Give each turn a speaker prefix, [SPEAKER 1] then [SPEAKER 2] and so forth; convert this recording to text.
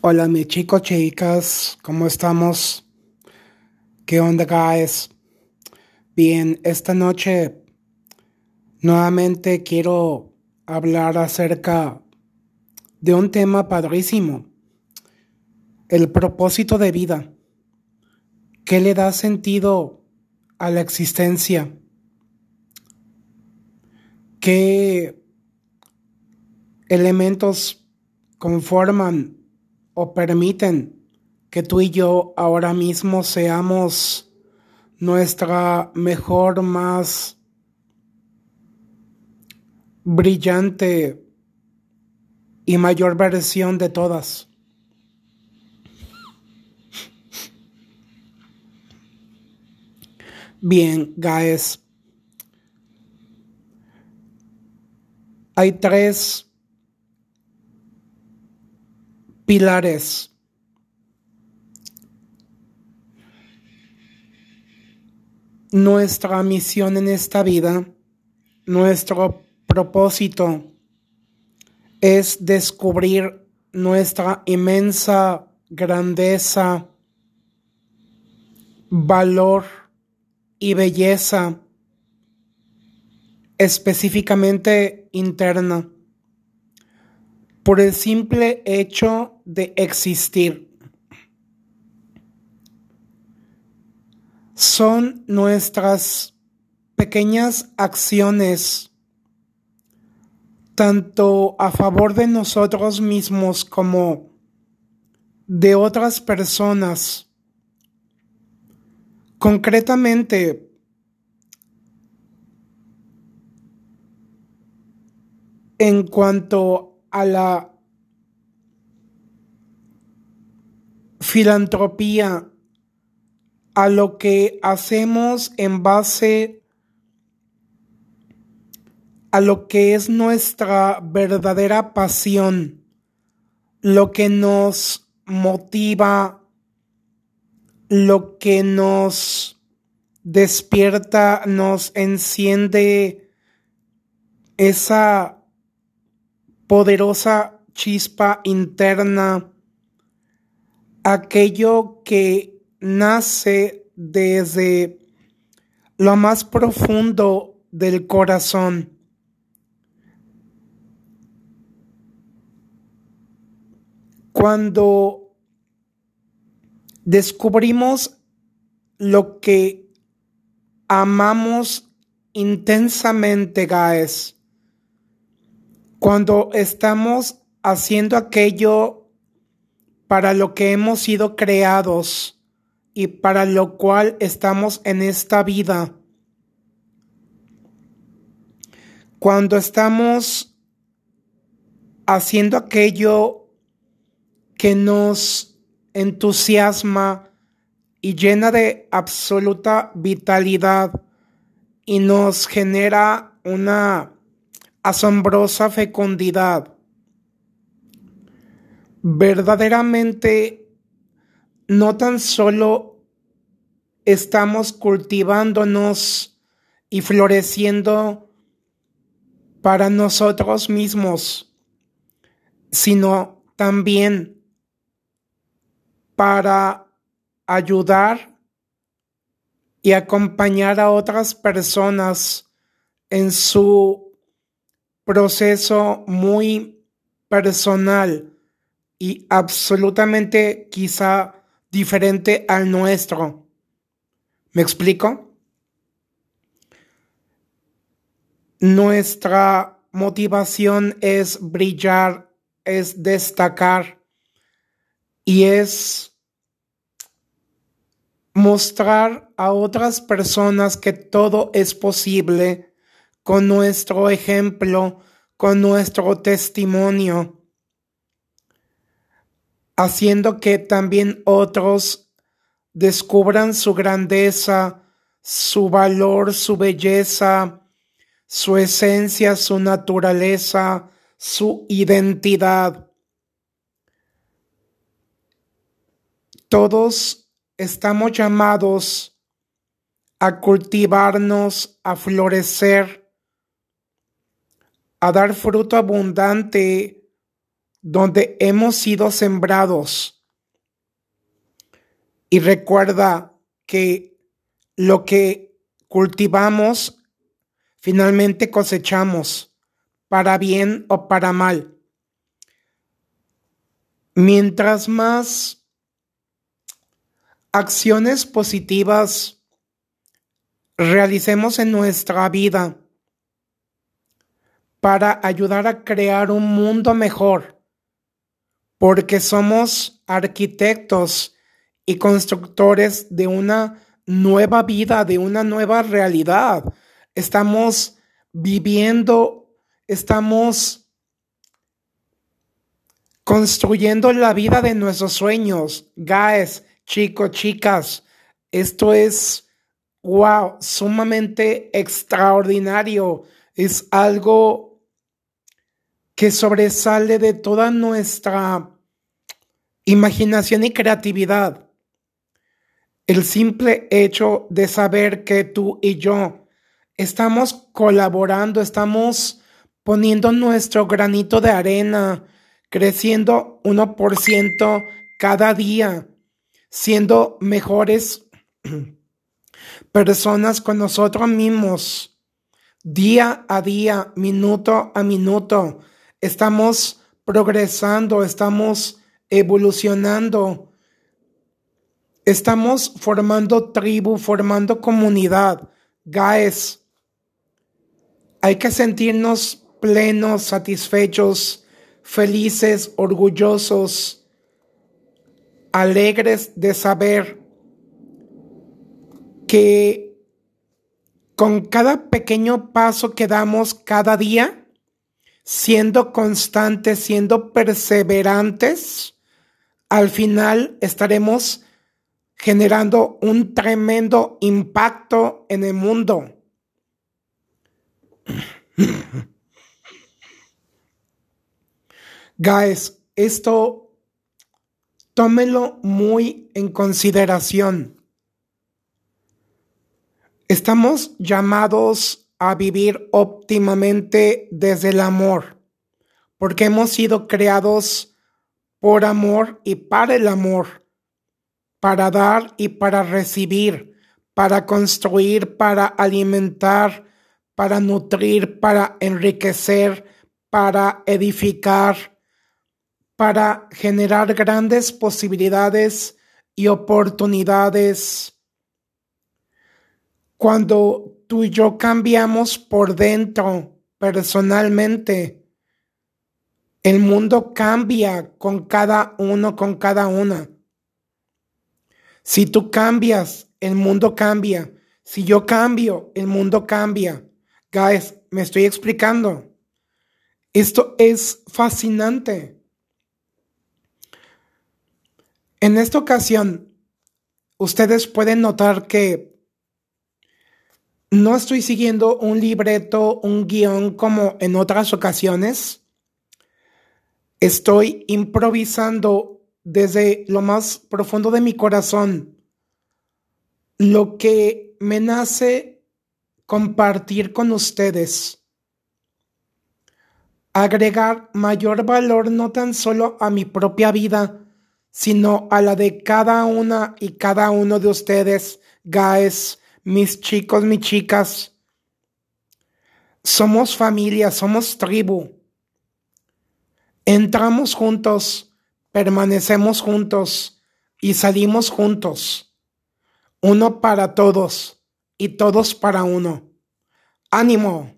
[SPEAKER 1] Hola, mis chicos, chicas, ¿cómo estamos? ¿Qué onda, guys? Bien, esta noche nuevamente quiero hablar acerca de un tema padrísimo, el propósito de vida. ¿Qué le da sentido a la existencia? ¿Qué elementos conforman o permiten que tú y yo ahora mismo seamos nuestra mejor, más brillante y mayor versión de todas. Bien, guys. Hay tres pilares. Nuestra misión en esta vida, nuestro propósito es descubrir nuestra inmensa grandeza, valor y belleza específicamente interna por el simple hecho de existir. Son nuestras pequeñas acciones, tanto a favor de nosotros mismos como de otras personas. Concretamente, en cuanto a la filantropía, a lo que hacemos en base a lo que es nuestra verdadera pasión, lo que nos motiva, lo que nos despierta, nos enciende esa poderosa chispa interna, aquello que nace desde lo más profundo del corazón. Cuando descubrimos lo que amamos intensamente, guys, cuando estamos haciendo aquello para lo que hemos sido creados y para lo cual estamos en esta vida. Cuando estamos haciendo aquello que nos entusiasma y llena de absoluta vitalidad y nos genera una asombrosa fecundidad. Verdaderamente, no tan solo estamos cultivándonos y floreciendo para nosotros mismos, sino también para ayudar y acompañar a otras personas en su proceso muy personal y absolutamente quizá diferente al nuestro. ¿Me explico? Nuestra motivación es brillar, es destacar y es mostrar a otras personas que todo es posible con nuestro ejemplo, con nuestro testimonio, haciendo que también otros descubran su grandeza, su valor, su belleza, su esencia, su naturaleza, su identidad. Todos estamos llamados a cultivarnos, a florecer, a dar fruto abundante donde hemos sido sembrados. Y recuerda que lo que cultivamos, finalmente cosechamos, para bien o para mal. Mientras más acciones positivas realicemos en nuestra vida para ayudar a crear un mundo mejor, porque somos arquitectos y constructores de una nueva vida, de una nueva realidad. Estamos viviendo, estamos construyendo la vida de nuestros sueños. Guys, chicos, chicas, esto es, wow, sumamente extraordinario. Es algo que sobresale de toda nuestra imaginación y creatividad. El simple hecho de saber que tú y yo estamos colaborando, estamos poniendo nuestro granito de arena, creciendo 1% cada día, siendo mejores personas con nosotros mismos, día a día, minuto a minuto. Estamos progresando, estamos evolucionando Estamos formando tribu, formando comunidad. Guys, hay que sentirnos plenos, satisfechos, felices, orgullosos, alegres de saber que con cada pequeño paso que damos cada día, siendo constantes, siendo perseverantes, al final estaremos generando un tremendo impacto en el mundo. Guys, esto tómelo muy en consideración. Estamos llamados a vivir óptimamente desde el amor, porque hemos sido creados por amor y para el amor para dar y para recibir, para construir, para alimentar, para nutrir, para enriquecer, para edificar, para generar grandes posibilidades y oportunidades. Cuando tú y yo cambiamos por dentro, personalmente, el mundo cambia con cada uno, con cada una. Si tú cambias, el mundo cambia. Si yo cambio, el mundo cambia. Guys, me estoy explicando. Esto es fascinante. En esta ocasión, ustedes pueden notar que no estoy siguiendo un libreto, un guion como en otras ocasiones. Estoy improvisando desde lo más profundo de mi corazón lo que me nace compartir con ustedes. Agregar mayor valor no tan solo a mi propia vida, sino a la de cada una y cada uno de ustedes, guys, mis chicos, mis chicas. Somos familia, somos tribu. Entramos juntos permanecemos juntos y salimos juntos, uno para todos y todos para uno. Ánimo.